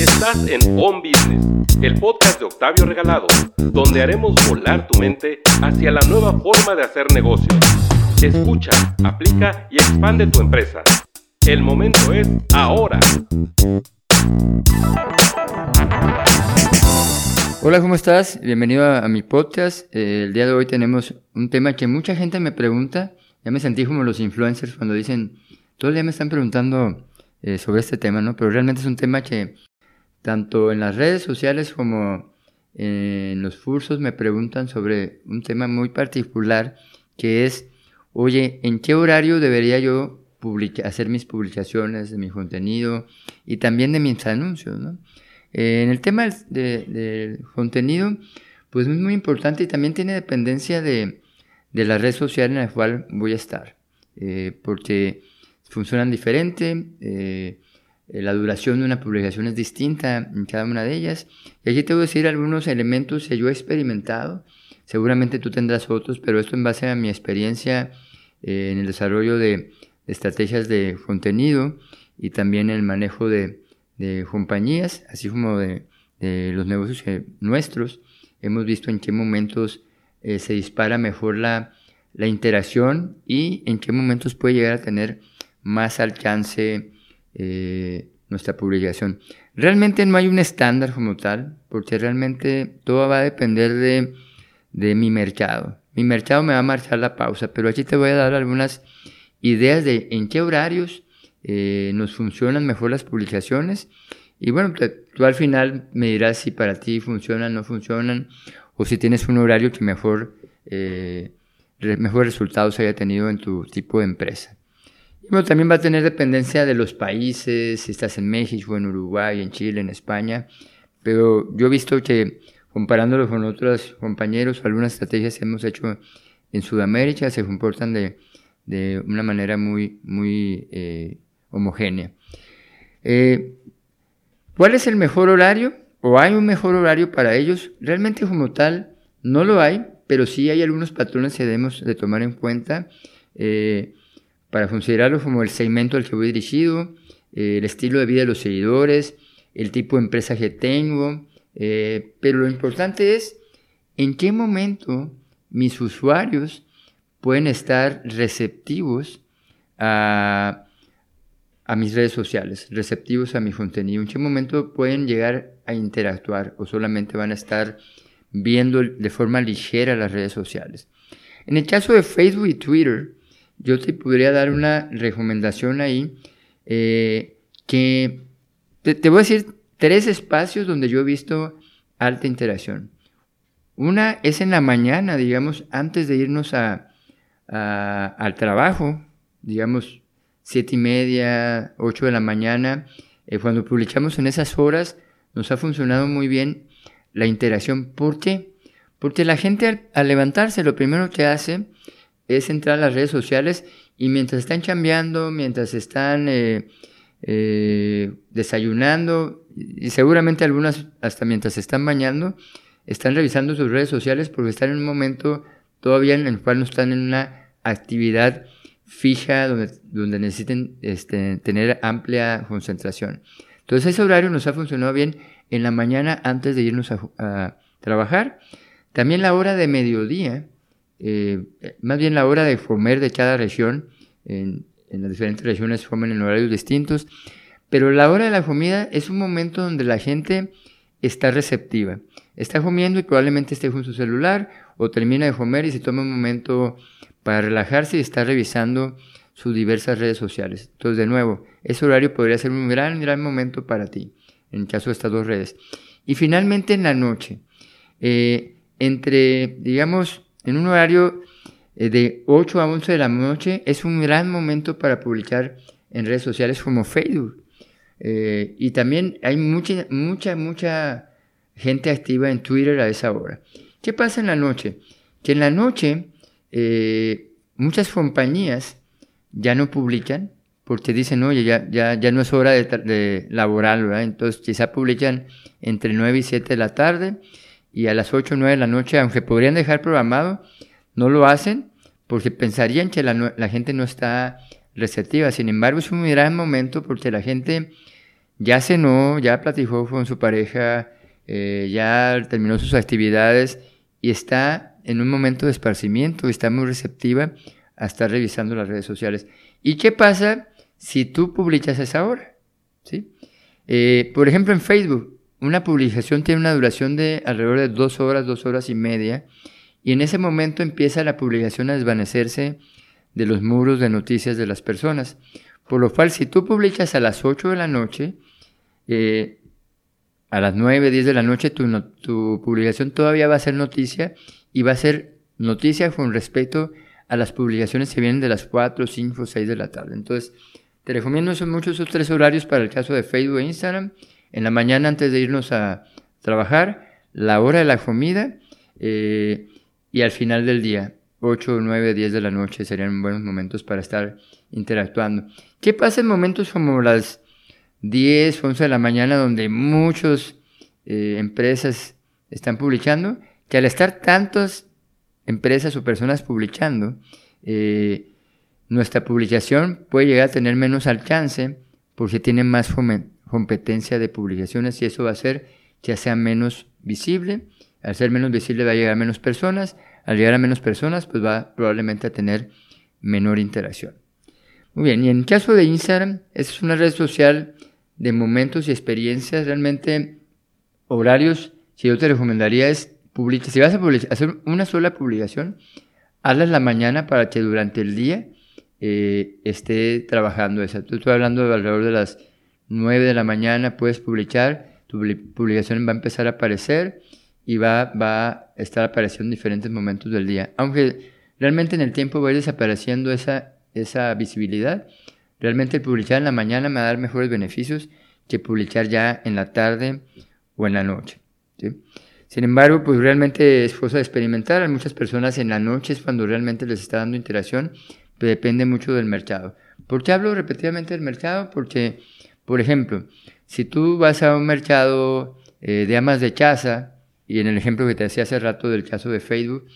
Estás en On Business, el podcast de Octavio Regalado, donde haremos volar tu mente hacia la nueva forma de hacer negocios. Escucha, aplica y expande tu empresa. El momento es ahora. Hola, ¿cómo estás? Bienvenido a, mi podcast. Eh, el día de hoy tenemos un tema que mucha gente me pregunta. Ya me sentí como los influencers cuando dicen, todo el día me están preguntando eh, sobre este tema, ¿no? Pero realmente es un tema que tanto en las redes sociales como en los cursos me preguntan sobre un tema muy particular que es, oye, ¿en qué horario debería yo hacer mis publicaciones de mi contenido y también de mis anuncios. Eh, en el tema del contenido, pues es muy importante y también tiene dependencia de, la red social en la cual voy a estar, eh, porque funcionan diferente, eh, la duración de una publicación es distinta en cada una de ellas. Y aquí te voy a decir algunos elementos que yo he experimentado, seguramente tú tendrás otros, pero esto en base a mi experiencia en el desarrollo de estrategias de contenido y también el manejo de de compañías, así como de, los negocios nuestros, hemos visto en qué momentos eh, se dispara mejor la, interacción y en qué momentos puede llegar a tener más alcance eh, nuestra publicación. Realmente no hay un estándar como tal, porque realmente todo va a depender de, de mi mercado. Mi mercado me va a marchar la pausa, pero aquí te voy a dar algunas ideas de en qué horarios eh, nos funcionan mejor las publicaciones. Y bueno, tú al final me dirás si para ti funcionan, no funcionan, o si tienes un horario que mejor, eh, mejores resultados haya tenido en tu tipo de empresa. Bueno, también va a tener dependencia de los países, si estás en México, en Uruguay, en Chile, en España. Pero yo he visto que comparándolo con otros compañeros, algunas estrategias que hemos hecho en Sudamérica se comportan de, de una manera muy, muy eh, homogénea. Eh, ¿Cuál es el mejor horario? ¿O hay un mejor horario para ellos? Realmente como tal no lo hay, pero sí hay algunos patrones que debemos de tomar en cuenta eh, para considerarlo como el segmento al que voy dirigido, eh, el estilo de vida de los seguidores, el tipo de empresa que tengo, pero lo importante es en qué momento mis usuarios pueden estar receptivos a a mis redes sociales, receptivos a mi contenido. ¿En qué momento pueden llegar a interactuar o solamente van a estar viendo de forma ligera las redes sociales? En el caso de Facebook y Twitter, yo te podría dar una recomendación ahí eh, que te, voy a decir tres espacios donde yo he visto alta interacción. Una es en la mañana, digamos, antes de irnos a, al trabajo, digamos, siete y media, ocho de la mañana, eh, cuando publicamos en esas horas, nos ha funcionado muy bien la interacción. ¿Por qué? Porque la gente al, levantarse lo primero que hace es entrar a las redes sociales y mientras están chambeando, mientras están eh, eh, desayunando y seguramente algunas hasta mientras están bañando, están revisando sus redes sociales porque están en un momento todavía en el cual no están en una actividad fija donde, donde necesiten este, tener amplia concentración. Entonces ese horario nos ha funcionado bien en la mañana antes de irnos a, trabajar. También la hora de mediodía, eh, más bien la hora de comer de cada región, en, las diferentes regiones comen en horarios distintos, pero la hora de la comida es un momento donde la gente está receptiva. Está comiendo y probablemente esté con su celular o termina de comer y se toma un momento para relajarse y estar revisando sus diversas redes sociales. Entonces, de nuevo, ese horario podría ser un gran, gran momento para ti, en caso de estas dos redes. Y finalmente en la noche, eh, entre, digamos, en un horario eh, de 8 a 11 de la noche, es un gran momento para publicar en redes sociales como Facebook. Eh, y también hay mucha, mucha, mucha gente activa en Twitter a esa hora. ¿Qué pasa en la noche? Que en la noche eh, muchas compañías ya no publican porque dicen, oye, ya, ya, ya no es hora de, laboral, ¿verdad? Entonces quizá publican entre 9 y 7 de la tarde y a las 8 o 9 de la noche, aunque podrían dejar programado, no lo hacen porque pensarían que la, gente no está receptiva. Sin embargo, es un gran momento porque la gente ya cenó, ya platicó con su pareja, eh, ya terminó sus actividades y está en un momento de esparcimiento, está muy receptiva a estar revisando las redes sociales. ¿Y qué pasa si tú publicas esa hora? ¿Sí? Eh, por ejemplo, en Facebook, una publicación tiene una duración de alrededor de dos horas, dos horas y media, y en ese momento empieza la publicación a desvanecerse de los muros de noticias de las personas. Por lo cual, si tú publicas a las 8 de la noche, eh, a las 9, 10 de la noche, tu, tu publicación todavía va a ser noticia y va a ser noticia con respecto a las publicaciones que vienen de las 4, 5, 6 de la tarde. Entonces, te recomiendo mucho esos tres horarios para el caso de Facebook e Instagram. En la mañana antes de irnos a trabajar, la hora de la comida eh, y al final del día, 8, 9, 10 de la noche serían buenos momentos para estar interactuando. ¿Qué pasa en momentos como las 10, 11 de la mañana donde muchas eh, empresas están publicando? Que al estar tantas empresas o personas publicando, eh, nuestra publicación puede llegar a tener menos alcance porque tiene más competencia de publicaciones y eso va a hacer que sea menos visible. Al ser menos visible va a llegar a menos personas. Al llegar a menos personas, pues va probablemente a tener menor interacción. Muy bien, y en el caso de Instagram, es una red social de momentos y experiencias, realmente horarios, si yo te recomendaría es publicar, si vas a hacer una sola publicación, hazla en la mañana para que durante el día eh, esté trabajando esa. Estoy hablando de alrededor de las 9 de la mañana, puedes publicar, tu publicación va a empezar a aparecer y va, va a estar apareciendo en diferentes momentos del día. Aunque realmente en el tiempo va a ir desapareciendo esa, esa visibilidad, realmente el publicar en la mañana me va a dar mejores beneficios que publicar ya en la tarde o en la noche. Sin embargo, pues realmente es cosa de experimentar. Hay muchas personas en la noche es cuando realmente les está dando interacción, pero depende mucho del mercado. ¿Por qué hablo repetidamente del mercado? Porque, por ejemplo, si tú vas a un mercado eh, de amas de casa, y en el ejemplo que te decía hace rato del caso de Facebook,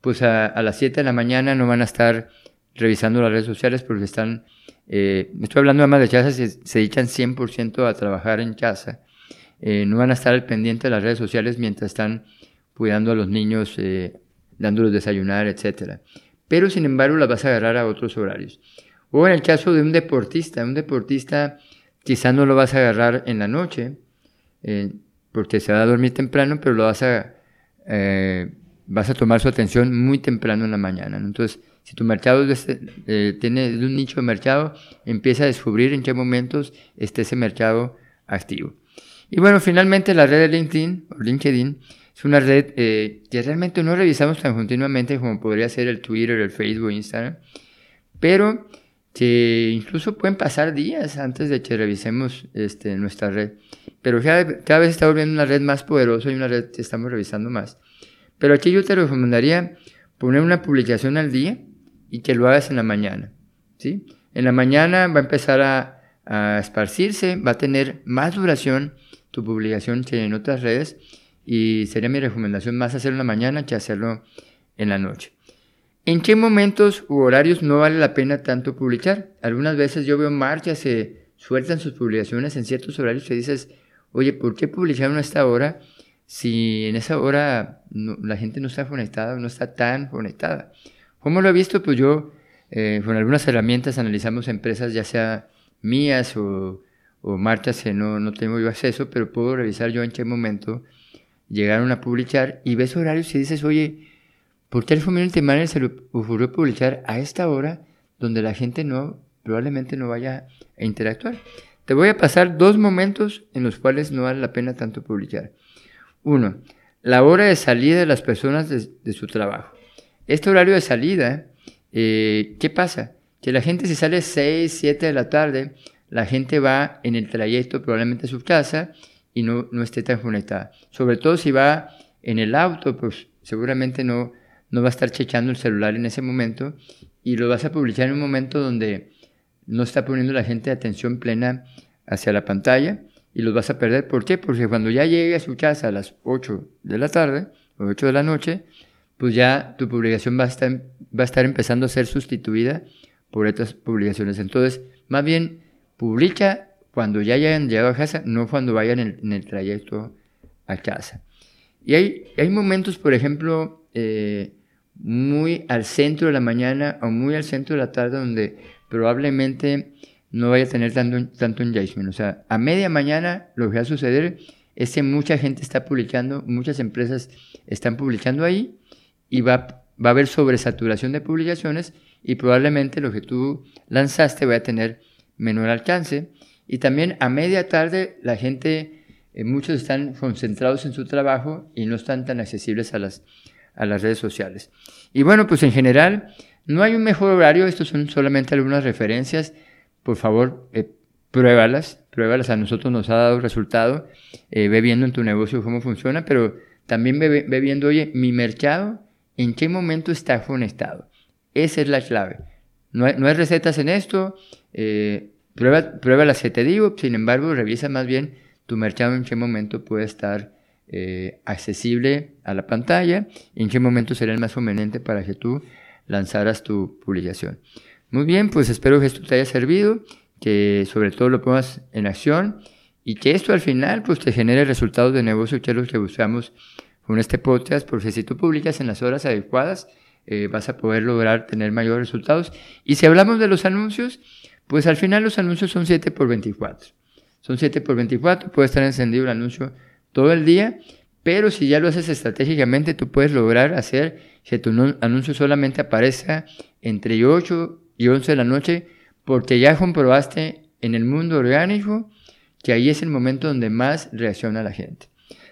pues a, las 7 de la mañana no van a estar revisando las redes sociales porque están, eh, estoy hablando de amas de casa, se, se dedican 100% a trabajar en casa, eh, no van a estar al pendiente de las redes sociales mientras están cuidando a los niños, eh, dándolos desayunar, etc. Pero sin embargo las vas a agarrar a otros horarios. O en el caso de un deportista, un deportista quizás no lo vas a agarrar en la noche, eh, porque se va a dormir temprano, pero lo vas a, eh, vas a tomar su atención muy temprano en la mañana. Entonces, si tu mercado eh, tiene un nicho de mercado, empieza a descubrir en qué momentos está ese mercado activo. Y bueno, finalmente la red de LinkedIn, o LinkedIn, es una red eh, que realmente no revisamos tan continuamente como podría ser el Twitter, el Facebook, Instagram, pero que incluso pueden pasar días antes de que revisemos este, nuestra red. Pero cada, cada vez está volviendo una red más poderosa y una red que estamos revisando más. Pero aquí yo te recomendaría poner una publicación al día y que lo hagas en la mañana. ¿sí? En la mañana va a empezar a, a esparcirse, va a tener más duración tu publicación que en otras redes y sería mi recomendación más hacerlo en la mañana que hacerlo en la noche. ¿En qué momentos u horarios no vale la pena tanto publicar? Algunas veces yo veo marchas se sueltan sus publicaciones en ciertos horarios y dices, oye, ¿por qué publicaron a esta hora si en esa hora la gente no está conectada o no está tan conectada? ¿Cómo lo he visto? Pues yo eh, con algunas herramientas analizamos empresas ya sea mías o, o marchas que no, no tengo yo acceso, pero puedo revisar yo en qué momento llegaron a publicar y ves horarios y dices, oye, ¿Por qué al Community Manager se le ocurrió publicar a esta hora donde la gente no, probablemente no vaya a interactuar? Te voy a pasar dos momentos en los cuales no vale la pena tanto publicar. Uno, la hora de salida de las personas de, su trabajo. Este horario de salida, eh, ¿qué pasa? Que la gente si sale 6, 7 de la tarde, la gente va en el trayecto probablemente a su casa y no, no esté tan conectada. Sobre todo si va en el auto, pues seguramente no, no va a estar chechando el celular en ese momento y lo vas a publicar en un momento donde no está poniendo la gente atención plena hacia la pantalla y los vas a perder. ¿Por qué? Porque cuando ya llegue a su casa a las 8 de la tarde o 8 de la noche, pues ya tu publicación va a estar, va a estar empezando a ser sustituida por otras publicaciones. Entonces, más bien, publica cuando ya hayan llegado a casa, no cuando vayan en, el trayecto a casa. Y hay, hay momentos, por ejemplo, eh, muy al centro de la mañana o muy al centro de la tarde donde probablemente no vaya a tener tanto, tanto engagement. O sea, a media mañana lo que va a suceder es que mucha gente está publicando, muchas empresas están publicando ahí y va, va a haber sobresaturación de publicaciones y probablemente lo que tú lanzaste va a tener menor alcance. Y también a media tarde la gente, eh, muchos están concentrados en su trabajo y no están tan accesibles a las, a las redes sociales. Y bueno, pues en general no hay un mejor horario, estos son solamente algunas referencias. Por favor, eh, pruébalas, pruébalas, a nosotros nos ha dado resultado, eh, ve viendo en tu negocio cómo funciona, pero también ve, viendo, oye, mi mercado, ¿en qué momento está conectado? Esa es la clave. No hay, no hay recetas en esto, eh, prueba, prueba que te digo, sin embargo, revisa más bien tu mercado en qué momento puede estar eh, accesible a la pantalla y en qué momento será el más conveniente para que tú lanzaras tu publicación. Muy bien, pues espero que esto te haya servido, que sobre todo lo pongas en acción y que esto al final pues te genere resultados de negocio que es lo que buscamos con este podcast, porque si tú publicas en las horas adecuadas, eh, vas a poder lograr tener mayores resultados. Y si hablamos de los anuncios, pues al final los anuncios son 7 por 24. Son 7 por 24, puede estar encendido el anuncio todo el día, pero si ya lo haces estratégicamente, tú puedes lograr hacer que tu anuncio solamente aparezca entre 8 y 11 de la noche, porque ya comprobaste en el mundo orgánico que ahí es el momento donde más reacciona la gente.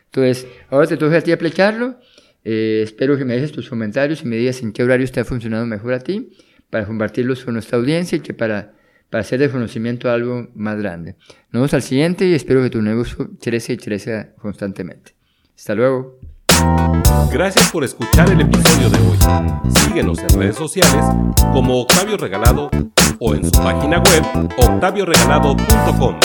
Entonces, ahora te toca a ti aplicarlo. Eh, espero que me dejes tus comentarios y me digas en qué horario está funcionando mejor a ti para compartirlos con nuestra audiencia y que para, para hacer de conocimiento algo más grande. Nos vemos al siguiente y espero que tu negocio crece y crezca constantemente. Hasta luego. Gracias por escuchar el episodio de hoy. Síguenos en redes sociales como Octavio Regalado o en su página web octavioregalado.com.